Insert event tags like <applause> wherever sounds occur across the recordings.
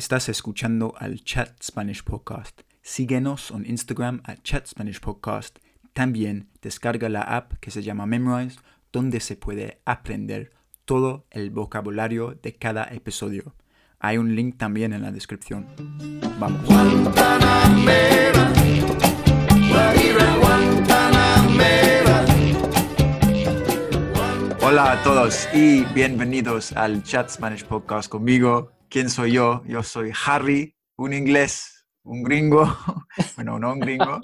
Estás escuchando al Chat Spanish Podcast. Síguenos en Instagram a Chat Spanish Podcast. También descarga la app que se llama Memrise, donde se puede aprender todo el vocabulario de cada episodio. Hay un link también en la descripción. Vamos. Hola a todos y bienvenidos al Chat Spanish Podcast conmigo. ¿Quién soy yo? Yo soy Harry, un inglés, un gringo. <laughs> Bueno, no un gringo,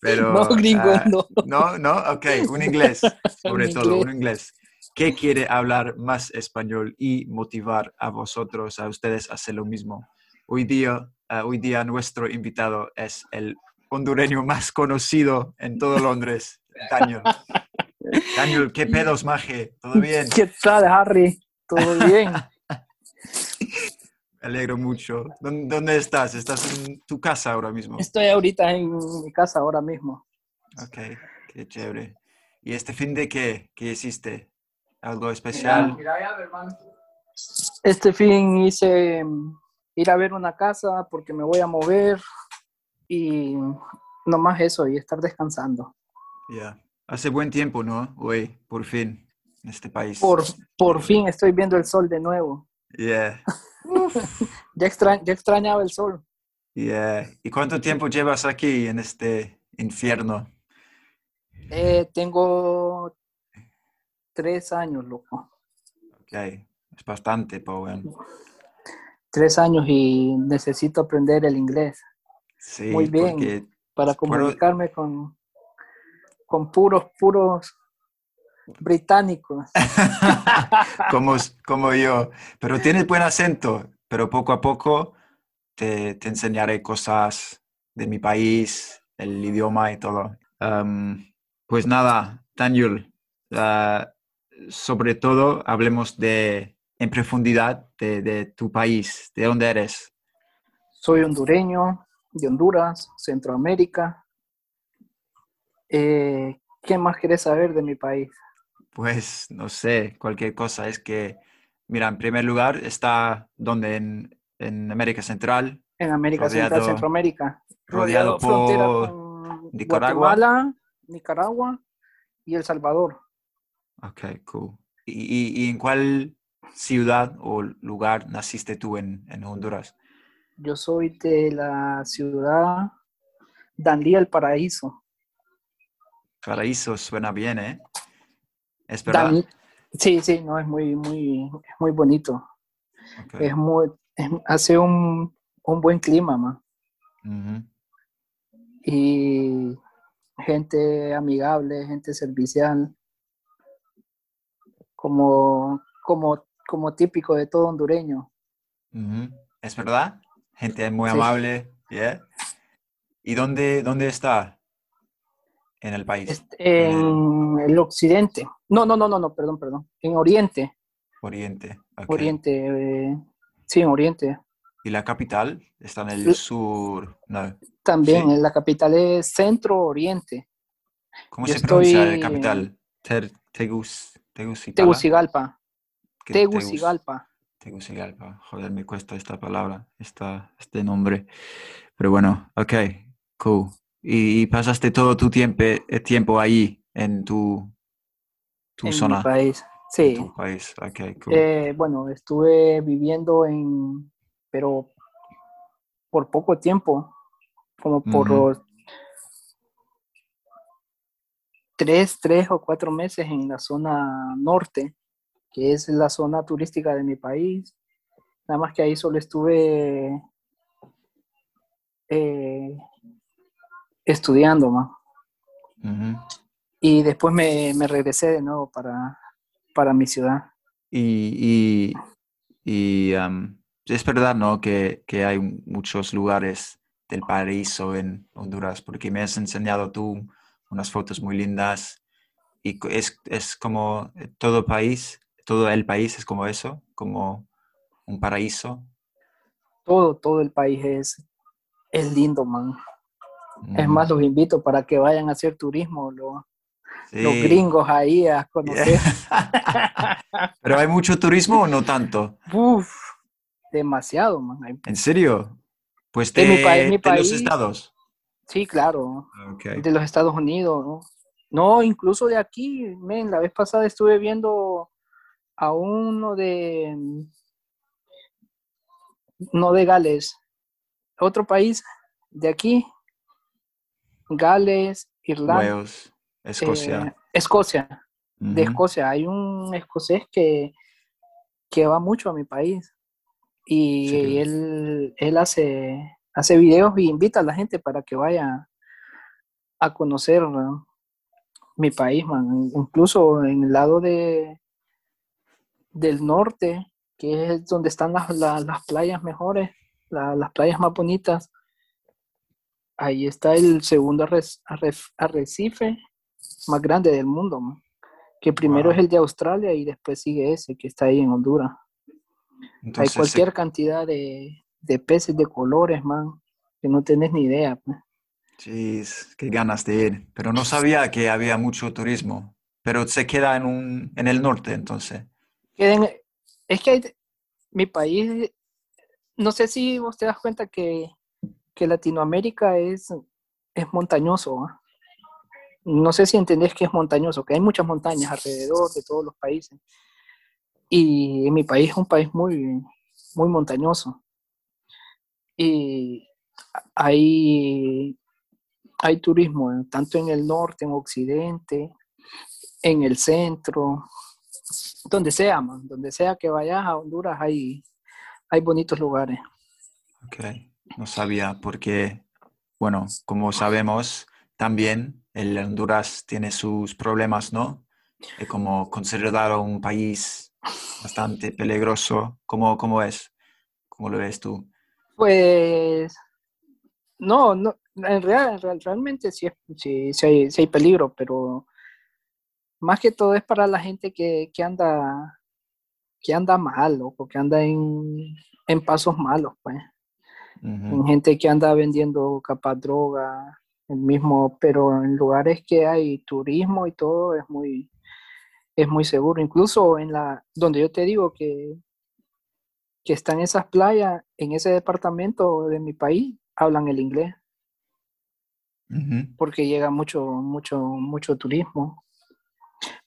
pero... <laughs> No, gringo, ah, no. No, no, ok, un inglés, <laughs> sobre Un todo, un inglés. inglés. Que quiere hablar más español y motivar a vosotros, a ustedes, a hacer lo mismo. Hoy día, ah, hoy día nuestro invitado es el hondureño más conocido en todo Londres, Daniel. Daniel, ¿qué pedos, maje? ¿Todo bien? ¿Qué tal, Harry? ¿Todo bien? Alegro mucho. ¿Dónde, dónde estás? ¿Estás en tu casa ahora mismo? Estoy ahorita en mi casa ahora mismo. Ok, qué chévere. ¿Y este fin de qué? ¿Qué hiciste? ¿Algo especial? Este fin hice mm, ir a ver una casa porque me voy a mover y no más eso y estar descansando. Ya. Hace buen tiempo, ¿no? Hoy, por fin, en este país. Por, por fin estoy viendo el sol de nuevo. Yeah, Ya, extra- ya extrañaba el sol. yeah. ¿Y cuánto tiempo llevas aquí en este infierno? Eh, tengo tres años, loco. Ok, es bastante, Powen. Tres años y necesito aprender el inglés Sí, Muy bien. para comunicarme con, con puros, puros británicos. <laughs> como, como yo. Pero tienes buen acento, pero poco a poco te, te enseñaré cosas de mi país, el idioma y todo. Pues nada, Daniel, ah, sobre todo hablemos de, en profundidad de, de tu país, de dónde eres. Soy hondureño, de Honduras, Centroamérica. Eh, ¿Qué más quieres saber de mi país? Pues no sé, cualquier cosa. Es que, mira, en primer lugar está donde en, en América Central, En América Central, Rodeado- Centroamérica. rodeado por Nicaragua. Guatemala, Nicaragua y El Salvador. Ok, cool. ¿Y, y- y en cuál ciudad o lugar naciste tú en, en Honduras? Yo soy de la ciudad Danlí, El Paraíso. Paraíso suena bien, ¿eh? ¿Es verdad? Dan- sí, sí, no, es muy, muy, es muy bonito. Es muy, es- hace un, un buen clima, man. Y gente amigable, gente servicial, como, como, como típico de todo hondureño. ¿Es verdad? Gente muy Sí. amable, ¿yeah? ¿Y dónde, dónde está en el país? Este, en el occidente. No, no, no, no, no, perdón, perdón. En Oriente. Oriente. ok. Oriente, eh, sí, en Oriente. ¿Y la capital? ¿Está en el Sí. sur? No. También, Sí. en la capital es Centro Oriente, ¿Cómo Yo se pronuncia la capital? Ter- Tegus, Tegucigalpa. Tegucigalpa. ¿Qué- Tegus- Tegucigalpa. Tegucigalpa. Joder, me cuesta esta palabra, esta, este nombre. Pero bueno, ok, cool. Y, y pasaste todo tu tiempo, eh, tiempo ahí, en tu, tu en zona, mi país. en Sí. tu país. Ok, cool. Eh, bueno, estuve viviendo en, pero por poco tiempo, como por los tres, tres o cuatro meses en la zona norte, que es la zona turística de mi país. Nada más que ahí solo estuve eh, estudiando, más. Ujú. Y después me, me regresé de nuevo para, para mi ciudad. Y, y, y, am, es verdad, ¿no? Que, que hay muchos lugares del paraíso en Honduras, porque me has enseñado tú unas fotos muy lindas y es, es como todo país, todo el país es como eso, como un paraíso. Todo, todo el país es, es lindo, man. Es Mm, más, los invito para que vayan a hacer turismo, lo- los gringos ahí a conocer. <laughs> Pero hay mucho turismo o no tanto? Uf, demasiado, man. ¿En serio? Pues de, mi país- mi de los estados. Sí, claro, Ok. de los Estados Unidos, ¿no? No, incluso de aquí, men, la vez pasada estuve viendo a uno de, no de Gales, otro país de aquí, Gales, Irlanda, Wales, Escocia. eh, Escocia, de. Escocia. Hay un escocés que, que va mucho a mi país y Sí. él, él hace, hace videos y invita a la gente para que vaya a conocer ¿no? mi país, man. Incluso en el lado de, del norte, que es donde están las, la- las playas mejores, la- las playas más bonitas. Ahí está el segundo arre- arre- arrecife más grande del mundo, man. que primero Wow. es el de Australia y después sigue ese que está ahí en Honduras. Entonces, Hay cualquier cantidad de, de peces de colores, man, que no tenés ni idea. pues. Jeez, qué ganas de ir. Pero no sabía que había mucho turismo. Pero se queda en un, en el norte, entonces. Es que hay- mi país, no sé si vos te das cuenta que, que Latinoamérica es, es montañoso. ¿ah? No sé si entendés que es montañoso, que hay muchas montañas alrededor de todos los países. Y mi país es un país muy, muy montañoso. Y hay, hay turismo, tanto en el norte, en occidente, en el centro, donde sea, man, donde sea que vayas a Honduras hay, hay bonitos lugares. Ok, no sabía porque, bueno, como sabemos, también el Honduras tiene sus problemas, ¿no? Es como considerado un país bastante peligroso. ¿Cómo, cómo es? ¿Cómo lo ves tú? Pues no, no, en real, real- realmente sí, sí, sí hay, sí hay peligro, pero más que todo es para la gente que, que anda que anda mal, o que anda en, en pasos malos, pues. En gente que anda vendiendo capaz droga, el mismo, pero en lugares que hay turismo y todo es muy, es muy seguro. Incluso en la, donde yo te digo que, que están esas playas, en ese departamento de mi país, hablan el inglés, porque llega mucho, mucho, mucho turismo.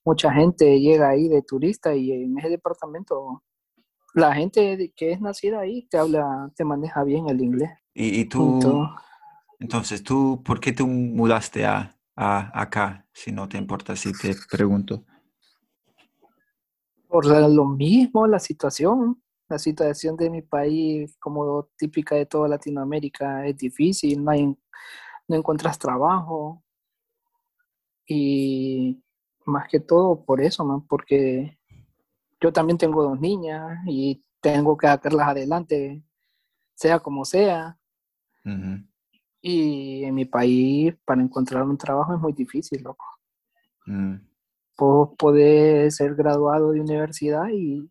Mucha gente llega ahí de turista y en ese departamento la gente que es nacida ahí te habla, te maneja bien el inglés. Y, y tú. Entonces, tú, ¿por qué tú mudaste a, a acá? Si no te importa, si te pregunto. Por lo mismo, la situación, la situación de mi país, como típica de toda Latinoamérica, es difícil, no, hay, no encuentras trabajo. Y más que todo por eso, man, porque yo también tengo dos niñas y tengo que sacarlas adelante, sea como sea. Ujú, Y en mi país, para encontrar un trabajo es muy difícil, loco. mm. Vos podés ser graduado de universidad y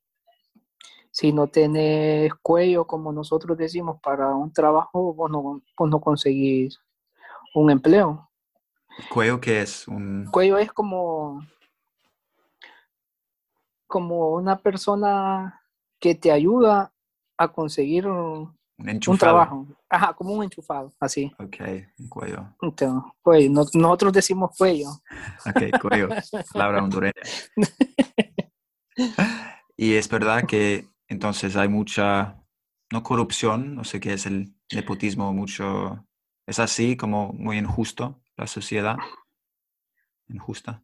si no tenés cuello, como nosotros decimos, para un trabajo, vos no, vos no conseguís un empleo. ¿Cuello qué es? Un... Cuello es como, como una persona que te ayuda a conseguir un, Un trabajo. Ajá, como un enchufado, así. Ok, un cuello. Entonces, cuello. No- nosotros decimos cuello. Ok, cuello. Palabra hondureña. <laughs> Y es verdad que entonces hay mucha, no corrupción, no sé qué es el nepotismo, mucho, es así como muy injusto la sociedad, injusta.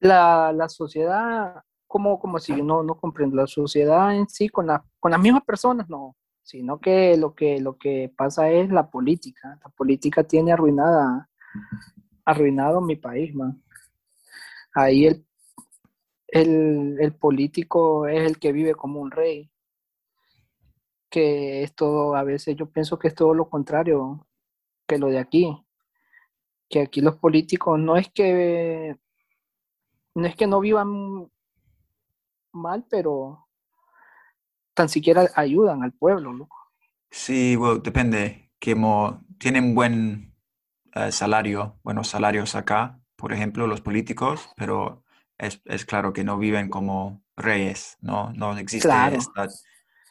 la, la sociedad, como, como si no, no comprendo, la sociedad en sí con, la, con las mismas personas, no, sino que lo, que lo que pasa es la política. La política tiene arruinada, arruinado mi país, man. Ahí el, el, el político es el que vive como un rey, que es todo, a veces yo pienso que es todo lo contrario que lo de aquí, que aquí los políticos no es que no es que no vivan mal, pero tan siquiera ayudan al pueblo, loco. Sí, bueno, depende, que mo- tienen buen eh, salario, buenos salarios acá, por ejemplo, los políticos, pero es, es claro que no viven como reyes, ¿no? No existe Claro. esta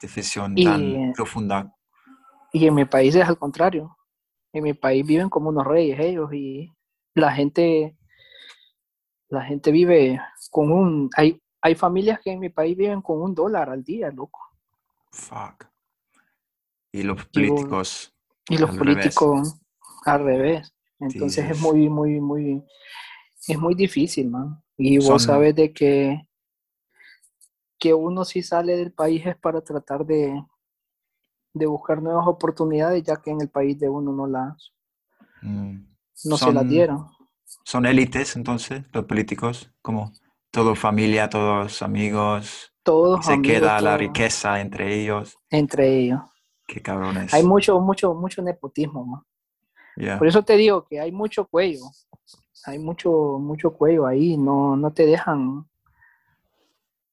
División Y- tan profunda. Y en mi país es al contrario. En mi país viven como unos reyes ellos y la gente, la gente vive con un, hay, hay familias que en mi país viven con un dólar al día, loco. Fuck. Y los políticos. Y los Al revés. políticos al revés. Entonces es muy, muy, muy, es muy difícil, man. Y vos sabes de que, que uno si sale del país es para tratar de, de buscar nuevas oportunidades, ya que en el país de uno no las, mm, no se las dieron. Son élites, entonces, los políticos, como todo familia, todos amigos. Todos se amigos, queda la todos, riqueza entre ellos. entre ellos. Qué cabrones. Hay mucho, mucho, mucho nepotismo, man. Yeah. Por eso te digo que hay mucho cuello. Hay mucho, mucho cuello ahí. No, no te dejan,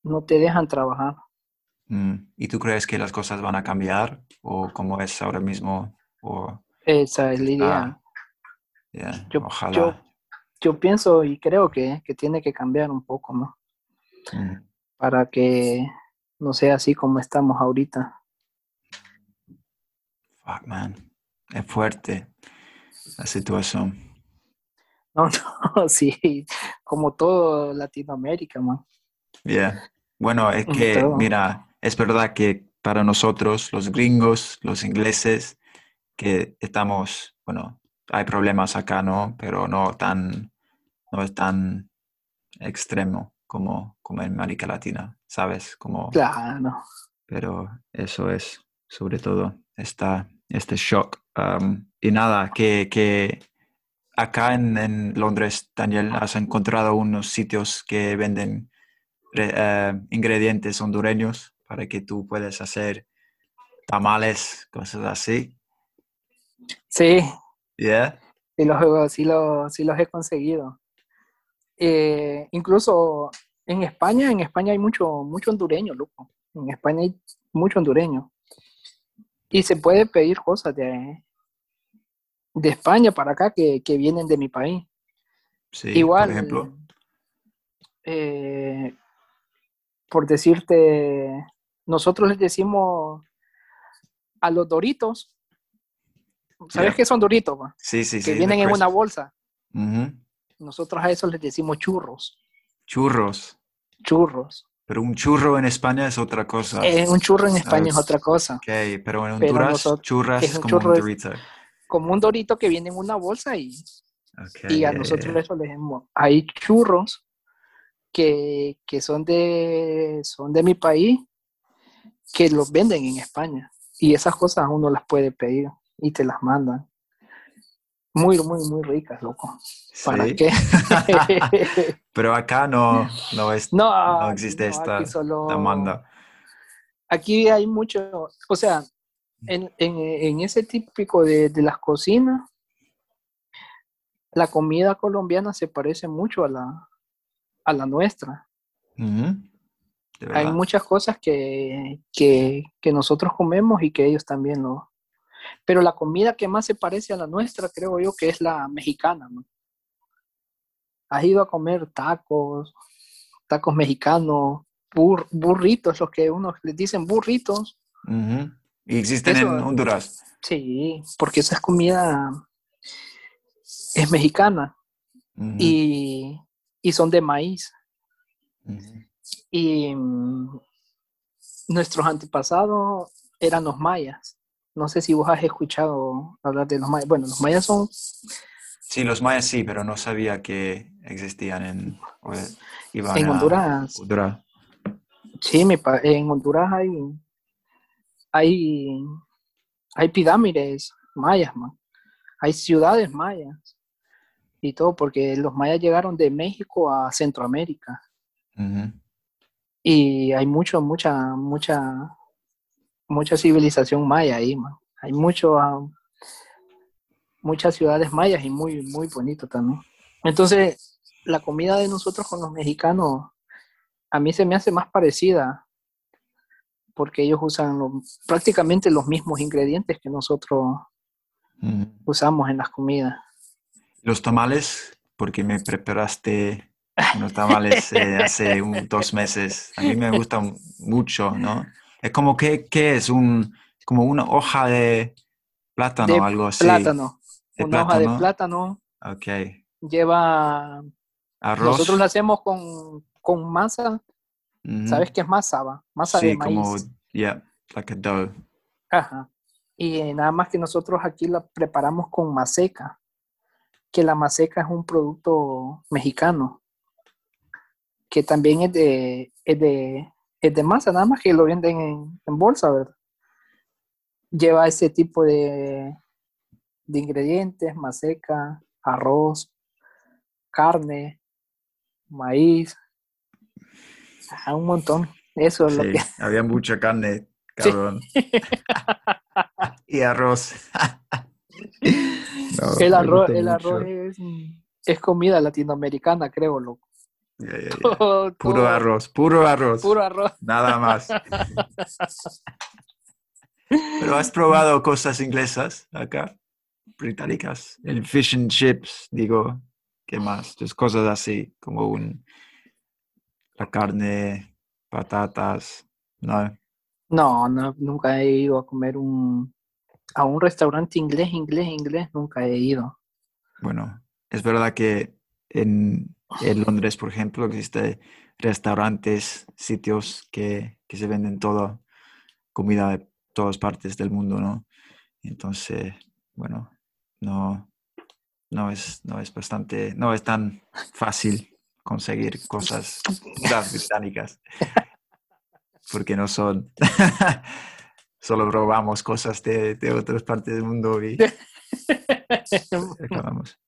no te dejan trabajar. Mm, ¿Y tú crees que las cosas van a cambiar? ¿O cómo es ahora mismo? O, Esa es la idea. Ah, yeah, Yo- Ojalá. yo- Yo pienso y creo que, que tiene que cambiar un poco Mm, para que no sea así como estamos ahorita. fuck, man. Es fuerte la situación. No, <laughs> no, sí, como todo Latinoamérica, man. Yeah. Bueno, es que, todo. mira, es verdad que para nosotros, los gringos, los ingleses, que estamos, bueno, hay problemas acá, ¿no? Pero no tan, no es tan extremo como, como en América Latina, ¿sabes? Como, Claro. pero eso es, sobre todo, esta, este shock. Um, y nada, que, que acá en, en Londres, Daniel, has encontrado unos sitios que venden eh, ingredientes hondureños para que tú puedas hacer tamales, cosas así. Sí, ¿Yeah? sí los, sí los, sí los he conseguido. Eh, incluso en España, en España hay mucho, mucho hondureño, loco. En España hay mucho hondureño. Y se puede pedir cosas de, de España para acá que, que vienen de mi país. Sí, Igual, por ejemplo. eh, por decirte, nosotros les decimos a los doritos, ¿sabes Ya. qué son doritos? Sí, sí, sí. que vienen en una bolsa. Nosotros a eso les decimos churros, Churros. churros. Pero un churro en España es otra cosa. Eh, un churro en España es otra cosa. Ok, pero en Honduras, nosotros- churras es un como un es- dorito. Como un dorito que viene en una bolsa y, y a nosotros eso les decimos. Hay churros que, que son, de, son de mi país que los venden en España. Y esas cosas uno las puede pedir y te las mandan. Muy, muy, muy ricas, loco. ¿Para Sí. qué? <laughs> Pero acá no, no, es, no, no existe no, esta aquí solo- demanda. aquí hay mucho, o sea, en, en- en ese típico de, de las cocinas, la comida colombiana se parece mucho a la, a la nuestra. Hay muchas cosas que, que, que nosotros comemos y que ellos también lo... Pero la comida que más se parece a la nuestra, creo yo, que es la mexicana. ¿no? Has ido a comer tacos, tacos mexicanos, bur- burritos, los que unos les dicen burritos. Y existen Eso- en Honduras. Sí, porque esa es comida es mexicana y, y son de maíz. Y mm, nuestros antepasados eran los mayas. No sé si vos has escuchado hablar de los mayas. Bueno, los mayas son, Sí, los mayas sí, pero no sabía que existían en, iban en Honduras. Honduras. Sí, mi pa- en Honduras hay, hay, hay pirámides mayas, man. Hay ciudades mayas y todo, porque los mayas llegaron de México a Centroamérica. Y hay mucho, mucha, mucha, mucha civilización maya ahí, man. Hay mucho, ah, muchas ciudades mayas y muy, muy bonito también. Entonces, la comida de nosotros con los mexicanos, a mí se me hace más parecida, porque ellos usan lo- prácticamente los mismos ingredientes que nosotros usamos en las comidas. Los tamales, porque me preparaste unos tamales eh, hace un- dos meses. A mí me gustan mucho, ¿no? Es como que, ¿qué es? Un, como una hoja de plátano de o algo así. plátano. De Una hoja de plátano. Ok. lleva... Arroz. Nosotros lo hacemos con, con masa. ¿Sabes qué es masa? va? Masa Sí, de maíz. como, yeah, like a dough. Ajá. Y nada más que nosotros aquí la preparamos con maseca, que la maseca es un producto mexicano, que también es de, es de, es de masa, nada más que lo venden en, en bolsa, ¿verdad? Lleva ese tipo de, de ingredientes, maseca, arroz, carne, maíz, un montón. Eso es lo que... <laughs> <laughs> había mucha carne, Sí. cabrón. <laughs> y arroz. No, El arroz, el arroz es, es comida latinoamericana, creo, loco. Todo- Puro todo- arroz, puro arroz. Puro arroz. Nada más. Pero has probado cosas inglesas acá, británicas. El fish and chips, digo, ¿qué más? Pues cosas así, como un la carne, patatas, ¿no? No, no, nunca he ido a comer un, a un restaurante inglés, inglés, inglés, nunca he ido. Bueno, es verdad que en, en Londres, por ejemplo, existen restaurantes, sitios que, que se venden todo, comida de todas partes del mundo, ¿no? Entonces, bueno, no, no es, no es bastante, no es tan fácil conseguir cosas británicas, porque no son, <laughs> solo robamos cosas de, de otras partes del mundo y <laughs> acabamos.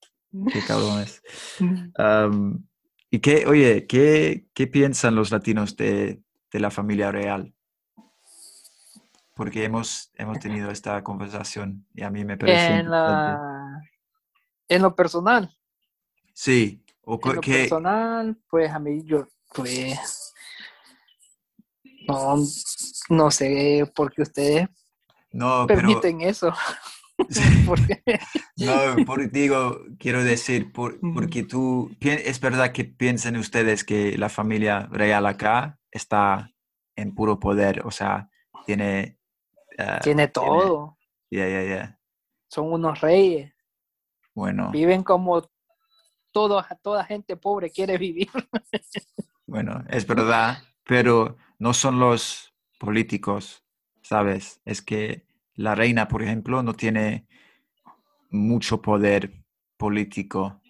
Qué cabrones. <laughs> Am, ¿Y qué, oye, qué, qué piensan los latinos de, de la familia real? Porque hemos, hemos tenido esta conversación y a mí me parece En, importante. la, en lo personal, Sí, o en lo que, personal, pues a mí yo, pues, no, no sé por qué ustedes no, pero, permiten eso. <laughs> <laughs> Porque- no, por, digo, quiero decir, por- porque tú, es verdad que piensan ustedes que la familia real acá está en puro poder, o sea, tiene... ah, tiene todo, Ya, ya, ya. son unos reyes. Bueno, Viven como toda gente pobre quiere vivir. <laughs> bueno, es verdad, pero no son los políticos, ¿sabes? Es que la reina, por ejemplo, no tiene mucho poder político.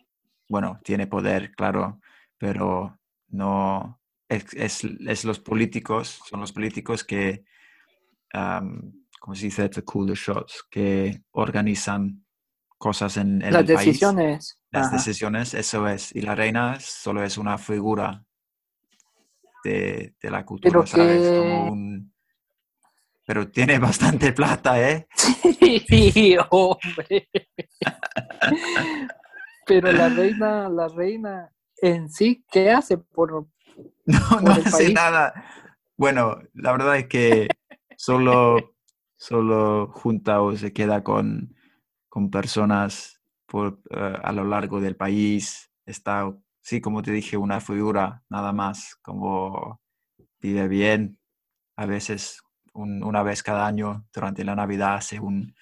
Bueno, tiene poder, claro, pero no es, es- es los políticos, son los políticos que, am, ¿cómo se dice? The shots, que organizan cosas en, en Las el país. decisiones. Las ajá. decisiones, eso es. Y la reina solo es una figura de, de la cultura, Pero ¿sabes? que- Como un... Pero tiene <laughs> bastante plata, ¿eh? Sí, hombre. Pero la reina, la reina en sí, ¿qué hace por No, <laughs> no Por el hace país. nada. Bueno, la verdad es que solo, solo junta o se queda con, con personas por, eh, a lo largo del país. Está, sí, como te dije, una figura nada más, como vive bien. A veces, un- una vez cada año, durante la Navidad, hace un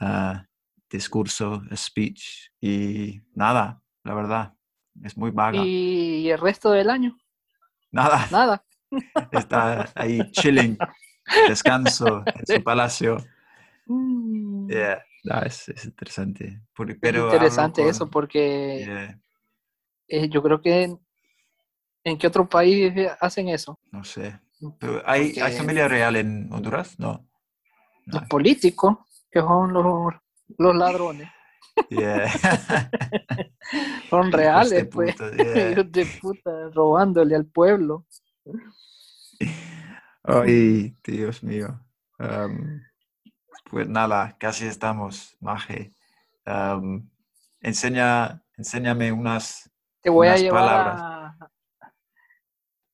ah, discurso, speech y nada, la verdad, es muy vaga. y el resto del año? Nada. Nada. <laughs> está ahí chilling, descanso en <laughs> su palacio. Mm, Yeah, no, es, es interesante. Es pero interesante con- eso porque yeah, eh, yo creo que en, ¿en qué otro país hacen eso? no sé. Pero ¿hay, ¿Hay Porque- familia real en Honduras? No. No. Los políticos, que son los, los ladrones, <laughs> Yeah. <laughs> son de reales, pues. puta, yeah. <laughs> Hijos de puta, robándole al pueblo. Ay, Dios mío. Am, pues nada, casi estamos, Maje. Am, enseña, enséñame unas Te voy a Unas llevar palabras. a-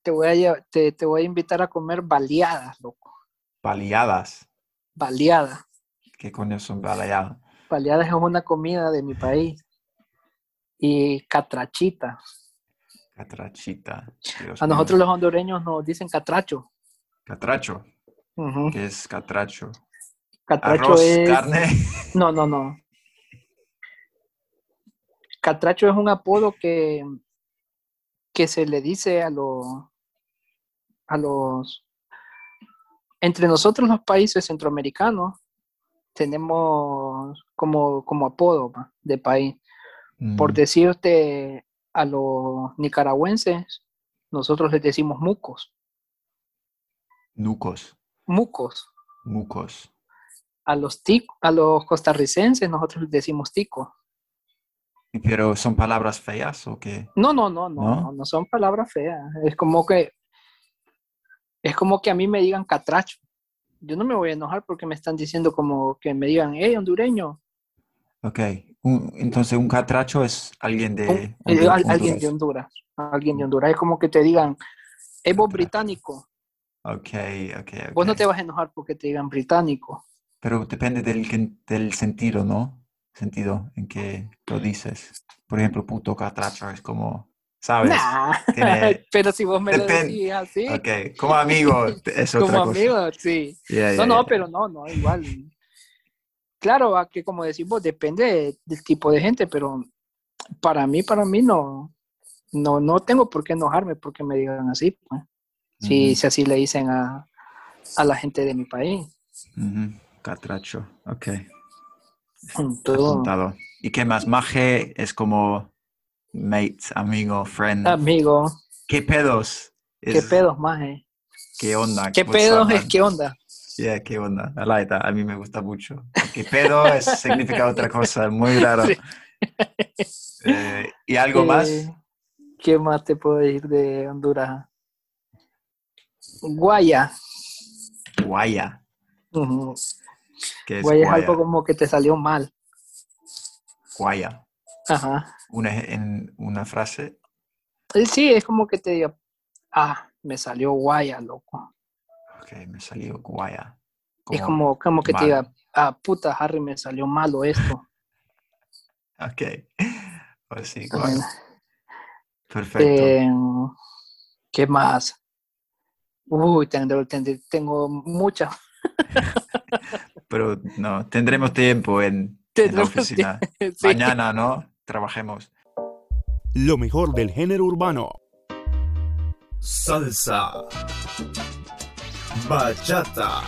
Te voy a te, te voy a invitar a comer baleadas, loco. baleadas. Baleadas. ¿Qué coño son baleadas? Baleadas es una comida de mi país. Y catrachita. Catrachita. Dios A mío. nosotros los hondureños nos dicen catracho. Catracho. Ujú. ¿Qué es catracho? Catracho Arroz, es. carne. <laughs> No, no, no. Catracho es un apodo que, que se le dice a los a los entre nosotros los países centroamericanos tenemos como, como apodo ¿va? de país. Por Mm, decirte a los nicaragüenses, nosotros les decimos mucos, Nucos, mucos. mucos. A los tic, a los costarricenses nosotros les decimos ticos. ¿Pero son palabras feas o qué? No, no, no, ¿No? no, no son palabras feas. Es como que es como que a mí me digan catracho. Yo no me voy a enojar porque me están diciendo como que me digan, hey, hondureño. Ok. Un- entonces, un catracho es alguien de Un- eh, al- alguien de Honduras. Honduras. Alguien de Honduras. Es como que te digan, hey, vos británico. Ok, ok, Vos no te vas a enojar porque te digan británico. Pero depende del, del sentido, ¿no? Sentido en que lo dices. Por ejemplo, puto catracho es como, ¿sabes? Nah, Tiene- <laughs> pero si vos me lo decís así, Ok, como amigo es otra como cosa. amigo, sí. Yeah, No, yeah, no, yeah. pero no, no, igual. Claro, a que como decimos, depende de- del tipo de gente, pero para mí, para mí no, no, no tengo por qué enojarme porque me digan así, pues. Si, si así le dicen a, a la gente de mi país. Catracho, ok. Todo. ¿Y qué más? Maje es como mate, amigo, friend. amigo, ¿Qué pedos? ¿qué pedos más, eh? ¿Qué onda? ¿Qué What's pedos up, es qué onda? Yeah, qué onda. I like that. A mí me gusta mucho. ¿Qué pedo? es, <laughs> significa otra cosa, muy raro. Sí. Eh, ¿Y algo más? Eh, ¿Qué más te puedo decir de Honduras? Guaya. Guaya. Ujú. ¿Qué es Guaya es guaya? algo como que te salió mal. Guaya. Ajá. Una, en una frase. Eh, Sí, es como que te diga, ah, me salió guaya, loco. Ok, me salió guaya. es como, como que mal. te diga, ah, puta, Harry, me salió malo esto. Ok. <laughs> Pues sí. Perfecto. eh, ¿Qué más? Uy, tengo, tengo, muchas. <laughs> Pero no, tendremos tiempo en, en la oficina. <laughs> Sí. Mañana, ¿no? Trabajemos. Lo mejor del género urbano. Salsa. Bachata.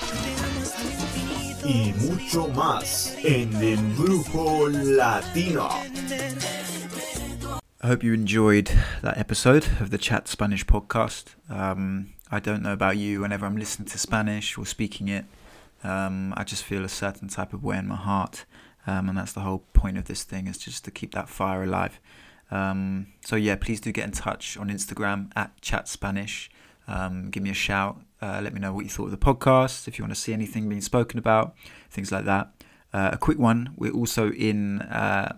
Y mucho más en Embrujo Latino. I hope you enjoyed that episode of the Chat Spanish podcast. Um, I don't know about you, whenever I'm listening to Spanish or speaking it, um, I just feel a certain type of way in my heart. Um, and that's the whole point of this thing, is just to keep that fire alive. Um, so, yeah, please do get in touch on Instagram at Chat Spanish. Um, give me a shout. Uh, let me know what you thought of the podcast, if you want to see anything being spoken about, things like that. Uh, a quick one we're also in. Uh,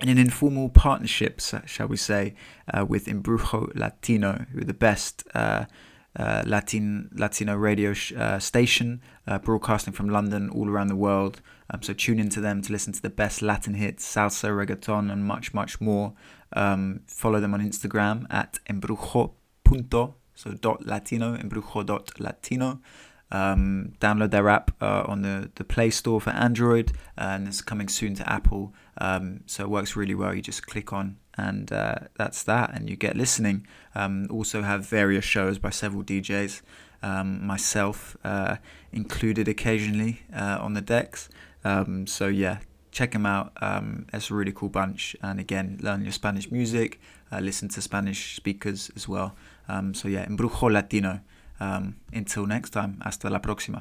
in an informal partnership, shall we say, uh, with Embrujo Latino, who are the best uh, Latin Latino radio sh- uh, station, uh, broadcasting from London all around the world. Um, so tune into them to listen to the best Latin hits, salsa, reggaeton, and much, much more. Um, follow them on Instagram at embrujo.punto, so dot latino, embrujo dot latino. Um, download their app uh, on the, the Play Store for Android, and it's coming soon to Apple. Um, so it works really well. You just click on, and uh, that's that, and you get listening. Um, also have various shows by several DJs, um, myself uh, included occasionally uh, on the decks. Um, so yeah, check them out. Um, it's a really cool bunch, and again, learn your Spanish music, uh, listen to Spanish speakers as well. Um, so yeah, Embrujo Latino. Um, until next time, hasta la próxima.